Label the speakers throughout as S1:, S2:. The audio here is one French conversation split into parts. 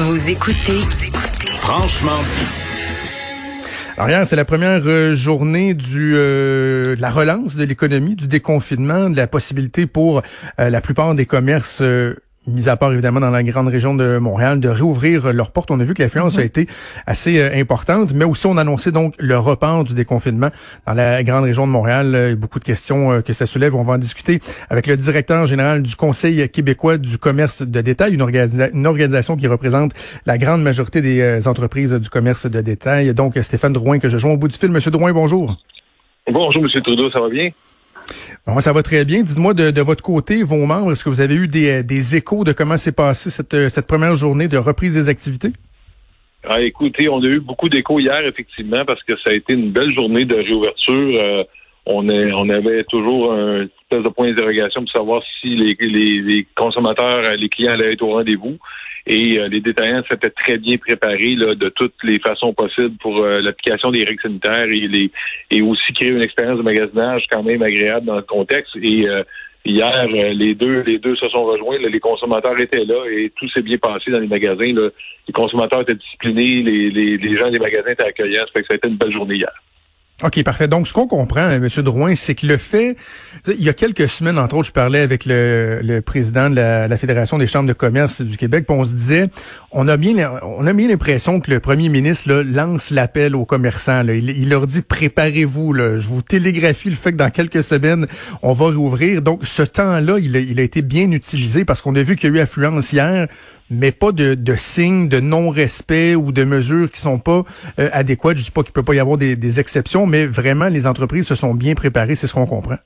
S1: Vous écoutez Franchement
S2: dit. Alors hier, c'est la première euh, journée du euh, de la relance de l'économie, du déconfinement, de la possibilité pour euh, la plupart des commerces mis à part évidemment dans la grande région de Montréal, de réouvrir leurs portes. On a vu que l'affluence a mhm. été assez euh, importante, mais aussi on a annoncé donc le report du déconfinement dans la grande région de Montréal. A beaucoup de questions euh, que ça soulève. On va en discuter avec le directeur général du Conseil québécois du commerce de détail, une, une organisation qui représente la grande majorité des euh, entreprises du commerce de détail. Donc Stéphane Drouin que je joins au bout du fil. Monsieur Drouin, bonjour.
S3: Bonjour, Monsieur Trudeau, ça va bien?
S2: Bon, ça va très bien. Dites-moi de, votre côté, vos membres, est-ce que vous avez eu des, des échos de comment s'est passée cette, cette première journée de reprise des activités?
S3: Ah, écoutez, on a eu beaucoup d'échos hier, effectivement, parce que ça a été une belle journée de réouverture. Euh, on, avait toujours un espèce de point d'interrogation pour savoir si les, consommateurs, les clients allaient être au rendez-vous. Et euh, les détaillants s'étaient très bien préparés là, de toutes les façons possibles pour euh, l'application des règles sanitaires et, les, et aussi créer une expérience de magasinage quand même agréable dans le contexte. Et euh, hier, les deux les deux se sont rejoints. les consommateurs étaient là et tout s'est bien passé dans les magasins. Les consommateurs étaient disciplinés, les, les, les gens des magasins étaient accueillants. Ça fait que ça a été une belle journée hier.
S2: OK, parfait. Donc, ce qu'on comprend, M. Drouin, c'est que le fait, il y a quelques semaines, entre autres, je parlais avec le, le président de la, Fédération des chambres de commerce du Québec, puis on se disait, on a bien, on a bien l'impression que le premier ministre là, lance l'appel aux commerçants. Là. Il, leur dit, préparez-vous. Je vous télégraphie le fait que dans quelques semaines, on va rouvrir. Donc, ce temps-là, il il a été bien utilisé parce qu'on a vu qu'il y a eu affluence hier mais pas de, de signes de non-respect ou de mesures qui sont pas euh, adéquates. Je dis pas qu'il peut pas y avoir des, des exceptions, mais vraiment, les entreprises se sont bien préparées, c'est ce qu'on comprend.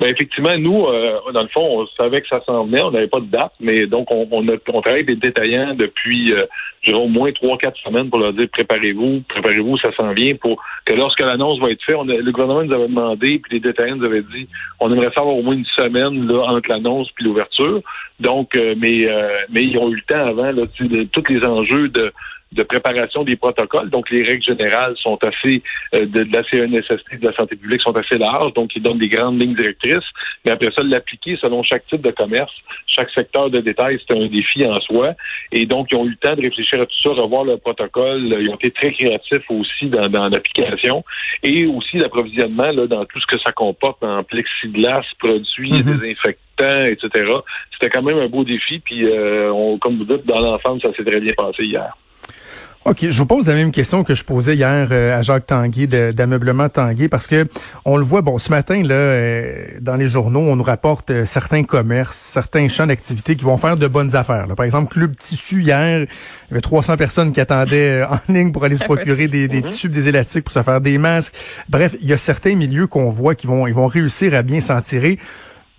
S3: Ben effectivement, nous, euh, dans le fond, on savait que ça s'en venait, on n'avait pas de date, mais donc on, on, a, on travaille avec des détaillants depuis euh, au moins trois, quatre semaines pour leur dire préparez-vous, préparez-vous, ça s'en vient pour que lorsque l'annonce va être faite, on le gouvernement nous avait demandé, puis les détaillants nous avaient dit on aimerait savoir au moins une semaine là, entre l'annonce puis l'ouverture. Donc, euh, mais euh, mais ils ont eu le temps avant là, tous les enjeux de de préparation des protocoles. Donc, les règles générales sont assez, euh, de, la CNSST, de la santé publique, sont assez larges. Donc, ils donnent des grandes lignes directrices. Mais après ça, l'appliquer selon chaque type de commerce, chaque secteur de détail, c'est un défi en soi. Et donc, ils ont eu le temps de réfléchir à tout ça, revoir le protocole. Ils ont été très créatifs aussi dans, dans l'application. Et aussi l'approvisionnement, là, dans tout ce que ça comporte en plexiglas, produits, mm-hmm. désinfectants, etc. C'était quand même un beau défi. Puis, euh, on, comme vous dites, dans l'enfance, ça s'est très bien passé hier.
S2: OK, je vous pose la même question que je posais hier euh, à Jacques Tanguay d'ameublement Tanguay parce que on le voit bon ce matin là euh, dans les journaux, on nous rapporte euh, certains commerces, certains champs d'activité qui vont faire de bonnes affaires. Par exemple, Club Tissu hier, il y avait 300 personnes qui attendaient en ligne pour aller se procurer des, des tissus, des élastiques pour se faire des masques. Bref, il y a certains milieux qu'on voit qui vont ils vont réussir à bien s'en tirer.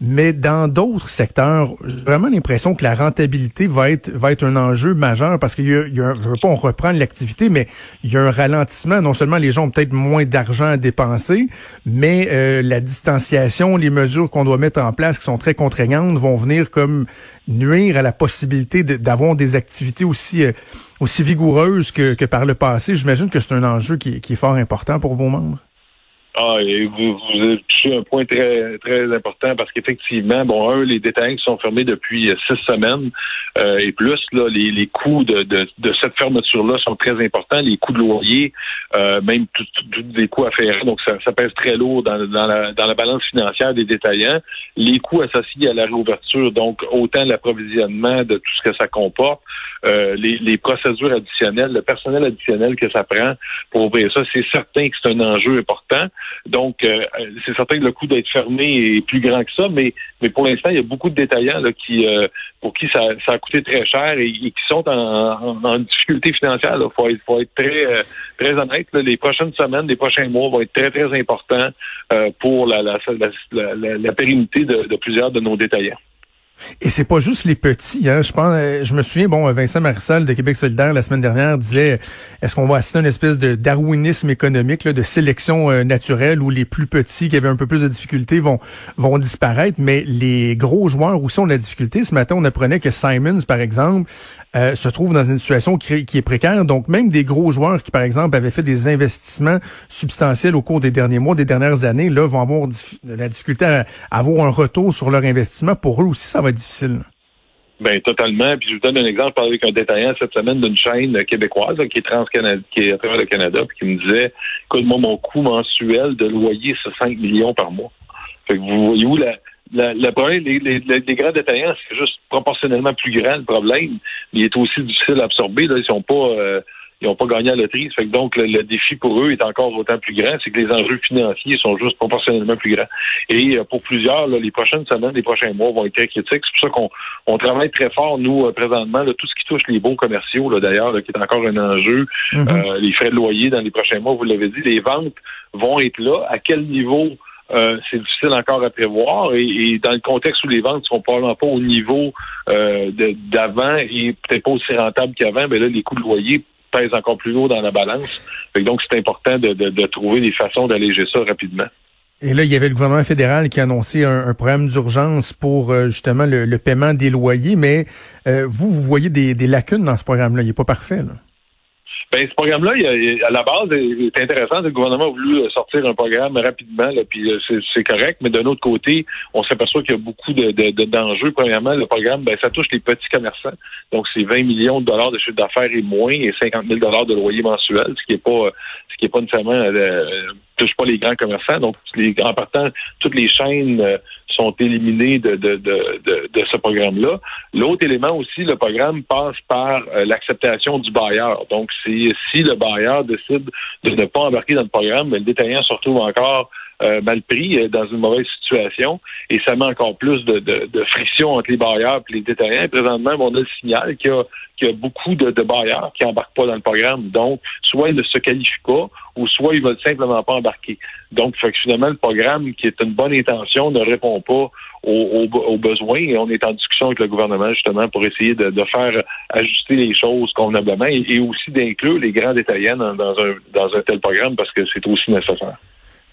S2: Mais dans d'autres secteurs, j'ai vraiment l'impression que la rentabilité va être va être un enjeu majeur parce qu'il y a, il veux pas on reprend l'activité, mais il y a un ralentissement. Non seulement les gens ont peut-être moins d'argent à dépenser, mais euh, la distanciation, les mesures qu'on doit mettre en place qui sont très contraignantes vont venir comme nuire à la possibilité d'avoir des activités aussi euh, aussi vigoureuses que, que par le passé. J'imagine que c'est un enjeu qui, qui est fort important pour vos membres.
S3: Ah, et vous, vous avez touché un point très très important parce qu'effectivement, bon, un, les détails sont fermés depuis euh, six semaines euh, et plus, là, les, les coûts de, de, de cette fermeture-là sont très importants. Les coûts de loyer, euh, même tous les coûts afférents, donc ça, ça, pèse très lourd dans, dans, la, dans la balance financière des détaillants. Les coûts associés à la réouverture, donc autant l'approvisionnement de tout ce que ça comporte, euh, les, les procédures additionnelles, le personnel additionnel que ça prend pour ouvrir ça, c'est certain que c'est un enjeu important. Donc, euh, c'est certain que le coût d'être fermé est plus grand que ça, mais, mais pour l'instant, il y a beaucoup de détaillants là, qui, euh, pour qui ça, ça, a coûté très cher et, qui sont en, en, difficulté financière. Il faut être, faut être très, euh, très honnête. Les prochaines semaines, les prochains mois vont être très, très importants pour la, la, la, la pérennité de, de plusieurs de nos détaillants.
S2: Et c'est pas juste les petits. Hein. Je pense, euh, je me souviens, bon, Vincent Marissal de Québec solidaire la semaine dernière disait, est-ce qu'on va assister à une espèce de darwinisme économique, de sélection euh, naturelle où les plus petits qui avaient un peu plus de difficultés vont vont disparaître, mais les gros joueurs aussi ont de la difficulté. Ce matin, on apprenait que Simons, par exemple, euh, se trouve dans une situation qui, est précaire. Donc, même des gros joueurs qui, par exemple, avaient fait des investissements substantiels au cours des derniers mois, des dernières années, là, vont avoir la difficulté à avoir un retour sur leur investissement. Pour eux aussi, va difficile.
S3: Ben totalement. Puis je vous donne un exemple. Je parlais avec un détaillant cette semaine d'une chaîne québécoise qui est qui est à travers le Canada, puis qui me disait écoute, moi, mon coût mensuel de loyer, c'est 5 millions par mois. Fait que vous voyez où la, problème, les, les, grands détaillants, c'est juste proportionnellement plus grand le problème. Mais il est aussi difficile à absorber. Ils sont pas euh, ils n'ont pas gagné à la loterie. Fait que donc, le, défi pour eux est encore autant plus grand. C'est que les enjeux financiers sont juste proportionnellement plus grands. Et euh, pour plusieurs, les prochaines semaines, les prochains mois vont être très critiques. C'est pour ça qu'on on travaille très fort, nous, euh, présentement, tout ce qui touche les bons commerciaux, d'ailleurs, qui est encore un enjeu. Mm-hmm. euh, les frais de loyer dans les prochains mois, vous l'avez dit, les ventes vont être là. À quel niveau? Euh, c'est difficile encore à prévoir. Et, dans le contexte où les ventes sont probablement pas au niveau euh, d'avant et peut-être pas aussi rentables qu'avant, mais ben là, les coûts de loyer pèse encore plus haut dans la balance. donc, c'est important de, trouver des façons d'alléger ça rapidement.
S2: Et là, il y avait le gouvernement fédéral qui a annoncé un, programme d'urgence pour euh, justement le, paiement des loyers, mais euh, vous, vous voyez des, des lacunes dans ce programme-là. Il n'est pas parfait. Là.
S3: Ben, ce programme-là, à la base, est intéressant. Le gouvernement a voulu sortir un programme rapidement, là, puis euh, c'est correct. Mais d'un autre côté, on s'aperçoit qu'il y a beaucoup d'enjeux. De, Premièrement, le programme, ben, ça touche les petits commerçants. Donc, c'est 20 millions de dollars de chiffre d'affaires et moins, et 50 000 dollars de loyer mensuel, ce qui est pas, ce qui est pas nécessairement euh, touche pas les grands commerçants. Donc, les, en partant, toutes les chaînes euh, sont éliminées de, de, de, de, ce programme-là. L'autre élément aussi, le programme passe par euh, l'acceptation du bailleur. Donc, si, si le bailleur décide de ne pas embarquer dans le programme, le détaillant se retrouve encore euh, mal pris, euh, dans une mauvaise situation, et ça met encore plus de, de, friction entre les bailleurs et les détaillants. présentement, on a le signal qu'il y a, qu'il y a beaucoup de, de bailleurs qui embarquent pas dans le programme. Donc, soit ils ne se qualifient pas, ou soit ils veulent simplement pas embarquer. Donc, fait finalement, le programme, qui est une bonne intention, ne répond pas aux, aux, besoins et on est en discussion avec le gouvernement justement pour essayer de, de faire ajuster les choses convenablement et, aussi d'inclure les grands détaillants dans, dans, un, dans un tel programme parce que c'est aussi nécessaire.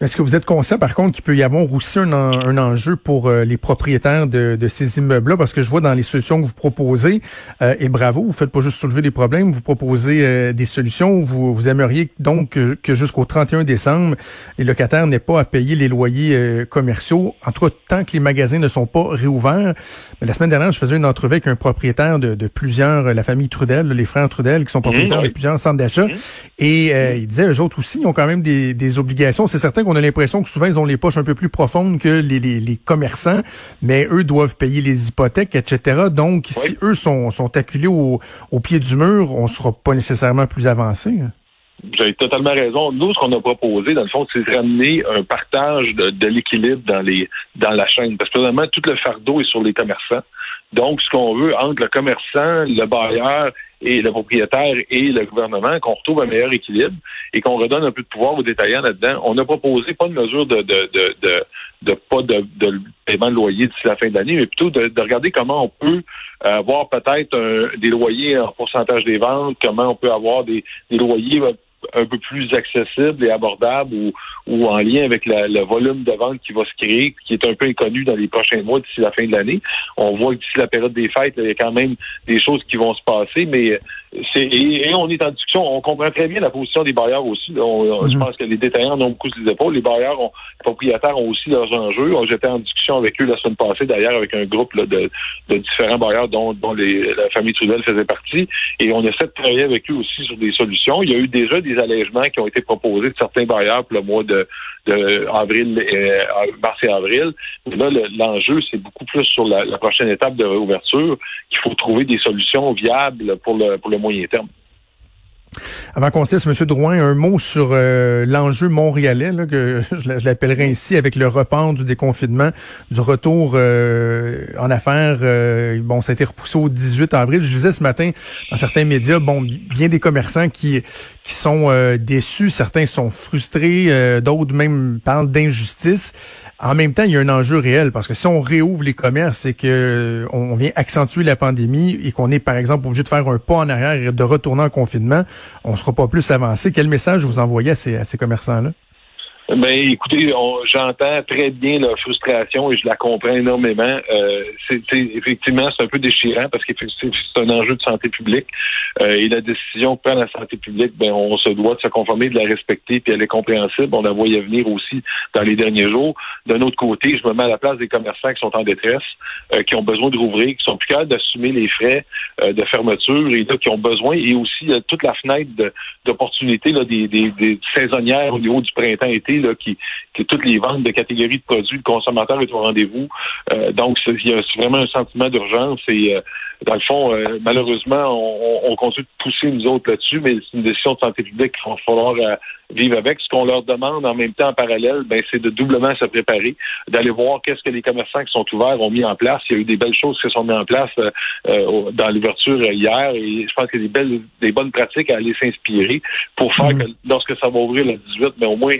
S2: Est-ce que vous êtes conscient, par contre, qu'il peut y avoir aussi un, un enjeu pour euh, les propriétaires de, de ces immeubles-là? Parce que je vois dans les solutions que vous proposez, euh, et bravo, vous faites pas juste soulever des problèmes, vous proposez euh, des solutions. Vous, vous aimeriez donc que, jusqu'au 31 décembre, les locataires n'aient pas à payer les loyers commerciaux, en tout cas tant que les magasins ne sont pas réouverts. Mais la semaine dernière, je faisais une entrevue avec un propriétaire de, de plusieurs, la famille Trudel, les frères Trudel, qui sont propriétaires mmh, de plusieurs centres d'achat. Mmh. Et mmh. il disait, eux autres aussi, ils ont quand même des, des obligations. C'est certain on a l'impression que souvent, ils ont les poches un peu plus profondes que les, les, commerçants, mais eux doivent payer les hypothèques, etc. Donc, si eux sont, sont acculés au, au, pied du mur, on sera pas nécessairement plus avancé. Hein.
S3: Vous avez totalement raison. Nous, ce qu'on a proposé, dans le fond, c'est de ramener un partage de, de l'équilibre dans les dans la chaîne. Parce que vraiment, tout le fardeau est sur les commerçants. Donc, ce qu'on veut entre le commerçant, le bailleur et le propriétaire et le gouvernement, qu'on retrouve un meilleur équilibre et qu'on redonne un peu de pouvoir aux détaillants là-dedans. On a proposé pas de mesure de, de, de, de, pas de, de, paiement de loyer d'ici la fin de l'année, mais plutôt de, de, regarder comment on peut avoir peut-être des loyers en pourcentage des ventes, comment on peut avoir des, des loyers un peu plus accessible et abordable ou, ou en lien avec le volume de vente qui va se créer, qui est un peu inconnu dans les prochains mois d'ici la fin de l'année. On voit que d'ici la période des fêtes, il y a quand même des choses qui vont se passer, mais et, on est en discussion. On comprend très bien la position des bailleurs aussi. Je mhm. pense que les détaillants ont beaucoup sur les épaules. Les bailleurs, ont, les propriétaires ont aussi leurs enjeux. J'étais en discussion avec eux la semaine passée, d'ailleurs, avec un groupe de, de, différents bailleurs dont, dont les, la famille Trudel faisait partie. Et on essaie de travailler avec eux aussi sur des solutions. Il y a eu déjà des allègements qui ont été proposés de certains bailleurs pour le mois de, de avril, euh, mars et avril. Là, l'enjeu, c'est beaucoup plus sur la, la, prochaine étape de réouverture qu'il faut trouver des solutions viables pour le, pour le moyen terme.
S2: Avant qu'on se laisse, M. Drouin, un mot sur euh, l'enjeu montréalais, là, que je l'appellerai ainsi, avec le report du déconfinement, du retour euh, en affaires. Euh, bon, ça a été repoussé au 18 avril. Je disais ce matin dans certains médias, bon, bien des commerçants qui qui sont déçus, certains sont frustrés, d'autres même parlent d'injustice. En même temps, il y a un enjeu réel parce que si on réouvre les commerces et que on vient accentuer la pandémie et qu'on est par exemple obligé de faire un pas en arrière et de retourner en confinement, on sera pas plus avancé. Quel message vous envoyez à ces, à ces commerçants-là?
S3: Ben, écoutez, j'entends très bien la frustration et je la comprends énormément. Euh, c'est effectivement c'est un peu déchirant parce que c'est un enjeu de santé publique euh, et la décision que prend la santé publique, ben on se doit de se conformer, de la respecter, puis elle est compréhensible. On la voyait venir aussi dans les derniers jours. D'un autre côté, je me mets à la place des commerçants qui sont en détresse, euh, qui ont besoin de rouvrir, qui sont plus capables d'assumer les frais euh, de fermeture et là, qui ont besoin et aussi toute la fenêtre d'opportunités des, des, des saisonnières au niveau du printemps-été qui, qui toutes les ventes de catégories de produits, le consommateur est au rendez-vous. Euh, donc, il y a vraiment un sentiment d'urgence et euh, dans le fond, euh, malheureusement, on, on, continue de pousser nous autres là-dessus, mais c'est une décision de santé publique qu'il va falloir vivre avec. Ce qu'on leur demande en même temps en parallèle, ben, c'est de doublement se préparer, d'aller voir qu'est-ce que les commerçants qui sont ouverts ont mis en place. Il y a eu des belles choses qui sont mises en place dans l'ouverture hier et je pense qu'il y a des belles, des bonnes pratiques à aller s'inspirer pour faire mmh. que lorsque ça va ouvrir le 18, mais ben, au moins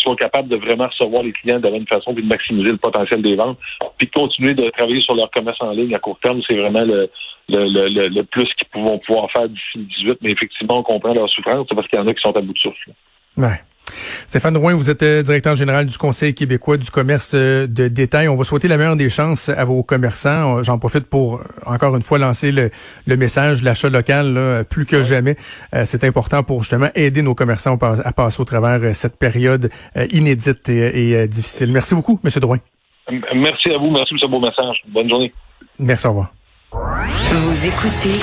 S3: soit capable de vraiment recevoir les clients de la bonne façon puis de maximiser le potentiel des ventes, puis de continuer de travailler sur leur commerce en ligne à court terme, c'est vraiment le, le, plus qu'ils vont pouvoir faire d'ici le 18. Mais effectivement, on comprend leur souffrance parce qu'il y en a qui sont à bout de souffle.
S2: Ouais. Stéphane Drouin, vous êtes euh, directeur général du Conseil québécois du commerce euh, de détail. On va souhaiter la meilleure des chances à vos commerçants. J'en profite pour, euh, encore une fois, lancer le, message, l'achat local, plus que jamais. C'est important pour justement aider nos commerçants à passer au travers cette période inédite et, difficile. Merci beaucoup, M. Drouin.
S3: Merci à vous. Merci pour ce beau message. Bonne journée.
S2: Merci, au revoir.
S1: Vous écoutez